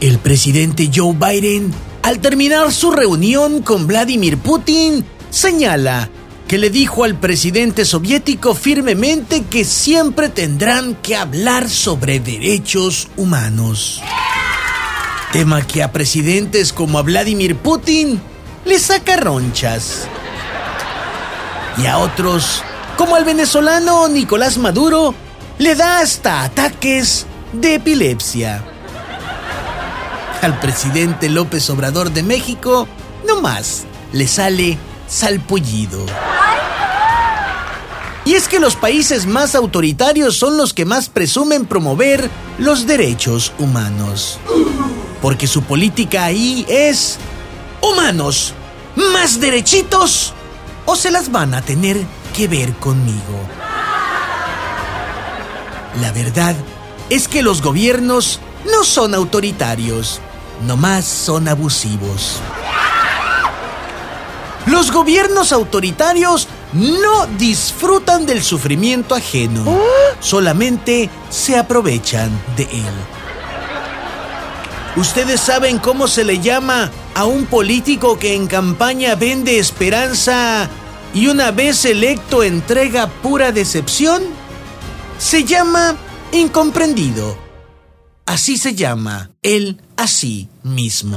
El presidente Joe Biden, al terminar su reunión con Vladimir Putin, señala que le dijo al presidente soviético firmemente que siempre tendrán que hablar sobre derechos humanos. Tema que a presidentes como a Vladimir Putin le saca ronchas. Y a otros, como al venezolano Nicolás Maduro, le da hasta ataques de epilepsia. Al presidente López Obrador de México, no más, le sale salpullido. Y es que los países más autoritarios son los que más presumen promover los derechos humanos. Porque su política ahí es humanos, más derechitos o se las van a tener que ver conmigo. La verdad es que los gobiernos no son autoritarios, nomás son abusivos. Los gobiernos autoritarios no disfrutan del sufrimiento ajeno, solamente se aprovechan de él. ¿Ustedes saben cómo se le llama a un político que en campaña vende esperanza y una vez electo entrega pura decepción? Se llama incomprendido. Así se llama él a sí mismo.